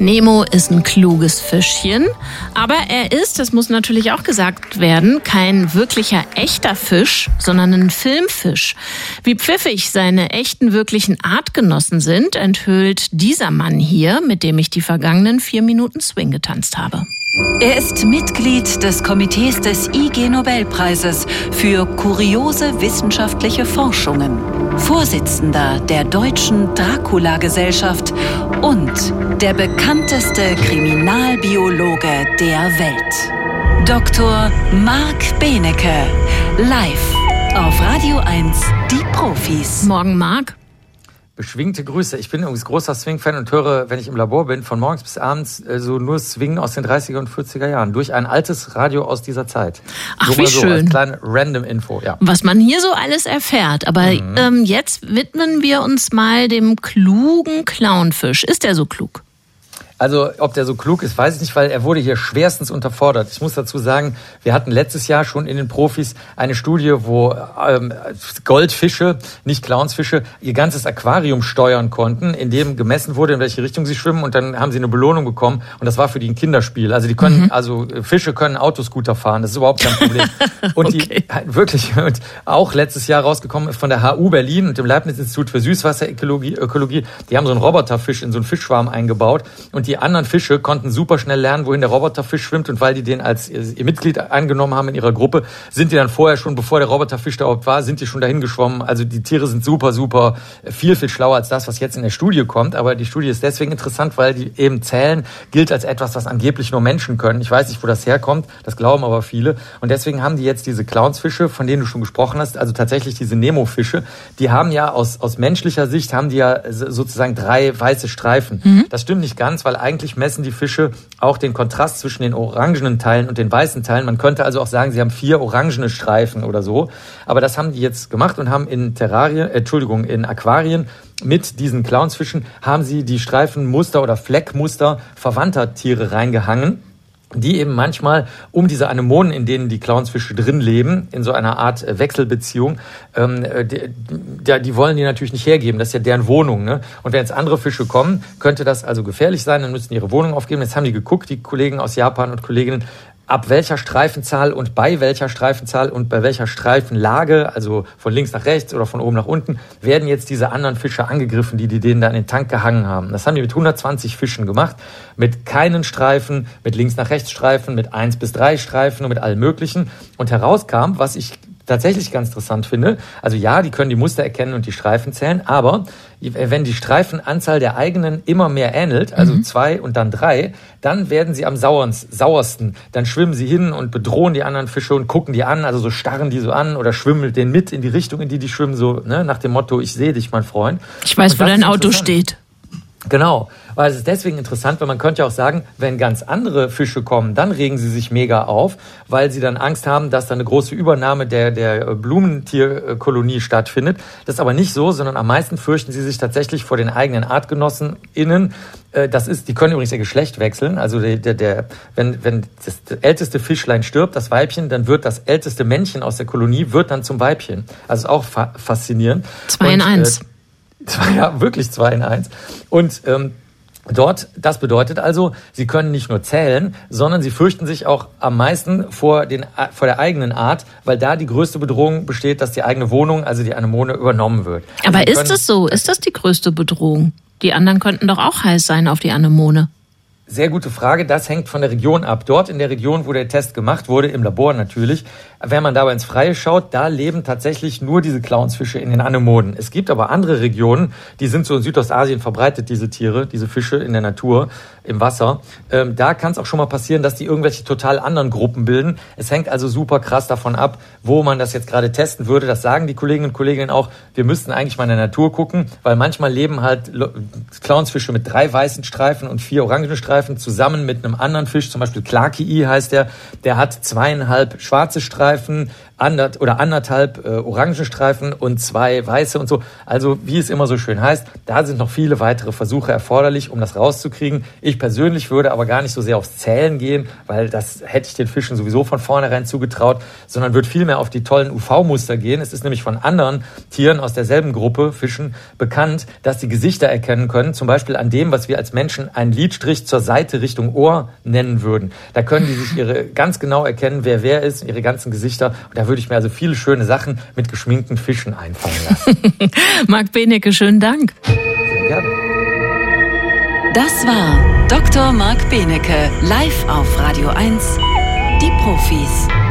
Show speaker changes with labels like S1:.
S1: Nemo ist ein kluges Fischchen, aber er ist, das muss natürlich auch gesagt werden, kein wirklicher echter Fisch, sondern ein Filmfisch. Wie pfiffig seine echten wirklichen Artgenossen sind, enthüllt dieser Mann hier, mit dem ich die vergangenen vier Minuten Swing getanzt habe.
S2: Er ist Mitglied des Komitees des IG Nobelpreises für kuriose wissenschaftliche Forschungen, Vorsitzender der Deutschen Dracula-Gesellschaft und der bekannteste Kriminalbiologe der Welt. Dr. Marc Benecke, live auf Radio 1, die Profis.
S1: Morgen, Marc.
S3: Beschwingte Grüße. Ich bin übrigens großer Swing-Fan und höre, wenn ich im Labor bin, von morgens bis abends äh, so nur Swing aus den 30er und 40er Jahren. Durch ein altes Radio aus dieser Zeit.
S1: Ach, wie
S3: so
S1: schön.
S3: Als kleine Random-Info, ja.
S1: Was man hier so alles erfährt. Aber mhm. ähm, jetzt widmen wir uns mal dem klugen Clownfisch. Ist der so klug?
S3: Also, ob der so klug ist, weiß ich nicht, weil er wurde hier schwerstens unterfordert. Ich muss dazu sagen, wir hatten letztes Jahr schon in den Profis eine Studie, wo ähm, Goldfische, nicht Clownsfische, ihr ganzes Aquarium steuern konnten, in dem gemessen wurde, in welche Richtung sie schwimmen und dann haben sie eine Belohnung bekommen und das war für die ein Kinderspiel. Also die können, mhm. also Fische können Autoscooter fahren, das ist überhaupt kein Problem. Und okay. die wirklich und auch letztes Jahr rausgekommen von der HU Berlin und dem Leibniz-Institut für Süßwasserökologie, Ökologie, die haben so einen Roboterfisch in so einen Fischschwarm eingebaut und die anderen Fische konnten super schnell lernen, wohin der Roboterfisch schwimmt und weil die den als ihr Mitglied angenommen haben in ihrer Gruppe, sind die dann vorher schon, bevor der Roboterfisch da überhaupt war, sind die schon dahin geschwommen. Also die Tiere sind super, super viel, viel schlauer als das, was jetzt in der Studie kommt. Aber die Studie ist deswegen interessant, weil die eben zählen gilt als etwas, was angeblich nur Menschen können. Ich weiß nicht, wo das herkommt, das glauben aber viele. Und deswegen haben die jetzt diese Clownsfische, von denen du schon gesprochen hast, also tatsächlich diese Nemo-Fische, die haben ja aus, aus menschlicher Sicht, haben die ja sozusagen drei weiße Streifen. Mhm. Das stimmt nicht ganz, weil eigentlich messen die Fische auch den Kontrast zwischen den orangenen Teilen und den weißen Teilen. Man könnte also auch sagen, sie haben vier orangene Streifen oder so. Aber das haben die jetzt gemacht und haben in Terrarien, äh, Entschuldigung, in Aquarien mit diesen Clownsfischen haben sie die Streifenmuster oder Fleckmuster verwandter Tiere reingehangen die eben manchmal um diese Anemonen, in denen die Clownsfische drin leben, in so einer Art äh, Wechselbeziehung, ähm, äh, die, die, wollen die natürlich nicht hergeben. Das ist ja deren Wohnung. Ne? Und wenn jetzt andere Fische kommen, könnte das also gefährlich sein, dann müssen die ihre Wohnung aufgeben. Jetzt haben die geguckt, die Kollegen aus Japan und Kolleginnen, ab welcher Streifenzahl und bei welcher Streifenzahl und bei welcher Streifenlage, also von links nach rechts oder von oben nach unten, werden jetzt diese anderen Fische angegriffen, die die denen da in den Tank gehangen haben. Das haben die mit 120 Fischen gemacht, mit keinen Streifen, mit links nach rechts Streifen, mit eins bis drei Streifen und mit allem Möglichen. Und herauskam, was ich tatsächlich ganz interessant finde. Also ja, die können die Muster erkennen und die Streifen zählen, aber wenn die Streifenanzahl der eigenen immer mehr ähnelt, also mhm. zwei und dann drei, dann werden sie am sauersten. Dann schwimmen sie hin und bedrohen die anderen Fische und gucken die an, also so starren die so an oder schwimmen mit denen mit in die Richtung, in die die schwimmen, so ne, nach dem Motto, ich sehe dich, mein Freund.
S1: Ich weiß, wo dein Auto steht.
S3: Genau, weil es ist deswegen interessant, weil man könnte ja auch sagen, wenn ganz andere Fische kommen, dann regen sie sich mega auf, weil sie dann Angst haben, dass da eine große Übernahme der, der Blumentierkolonie stattfindet. Das ist aber nicht so, sondern am meisten fürchten sie sich tatsächlich vor den eigenen ArtgenossInnen. Äh, das ist, die können übrigens ihr Geschlecht wechseln. Also der, der, der, wenn, wenn das älteste Fischlein stirbt, das Weibchen, dann wird das älteste Männchen aus der Kolonie wird dann zum Weibchen. Also ist auch fa faszinierend.
S1: Zwei in eins. Äh,
S3: Zwei, ja, wirklich zwei in eins. Und ähm, Dort, das bedeutet also, sie können nicht nur zählen, sondern sie fürchten sich auch am meisten vor, den, vor der eigenen Art, weil da die größte Bedrohung besteht, dass die eigene Wohnung, also die Anemone, übernommen wird.
S1: Aber also ist das so? Ist das die größte Bedrohung? Die anderen könnten doch auch heiß sein auf die Anemone.
S3: Sehr gute Frage. Das hängt von der Region ab. Dort in der Region, wo der Test gemacht wurde, im Labor natürlich, wenn man dabei ins Freie schaut, da leben tatsächlich nur diese Clownsfische in den Anemonen. Es gibt aber andere Regionen, die sind so in Südostasien verbreitet, diese Tiere, diese Fische in der Natur, im Wasser. Ähm, da kann es auch schon mal passieren, dass die irgendwelche total anderen Gruppen bilden. Es hängt also super krass davon ab, wo man das jetzt gerade testen würde. Das sagen die Kolleginnen und Kollegen auch. Wir müssten eigentlich mal in der Natur gucken, weil manchmal leben halt Clownsfische mit drei weißen Streifen und vier orangen Streifen zusammen mit einem anderen Fisch, zum Beispiel Clarkii heißt der. Der hat zweieinhalb schwarze Streifen Streifen, andert, oder anderthalb äh, Orangenstreifen und zwei weiße und so. Also wie es immer so schön heißt, da sind noch viele weitere Versuche erforderlich, um das rauszukriegen. Ich persönlich würde aber gar nicht so sehr aufs Zählen gehen, weil das hätte ich den Fischen sowieso von vornherein zugetraut, sondern würde vielmehr auf die tollen UV-Muster gehen. Es ist nämlich von anderen Tieren aus derselben Gruppe, Fischen, bekannt, dass sie Gesichter erkennen können, zum Beispiel an dem, was wir als Menschen einen Lidstrich zur Seite Richtung Ohr nennen würden. Da können die sich ihre ganz genau erkennen, wer wer ist, ihre ganzen Gesichter. Und da würde ich mir also viele schöne Sachen mit geschminkten Fischen einfallen lassen.
S1: Marc Benecke, schönen Dank.
S3: Sehr gerne.
S2: Das war Dr. Marc Benecke live auf Radio 1. Die Profis.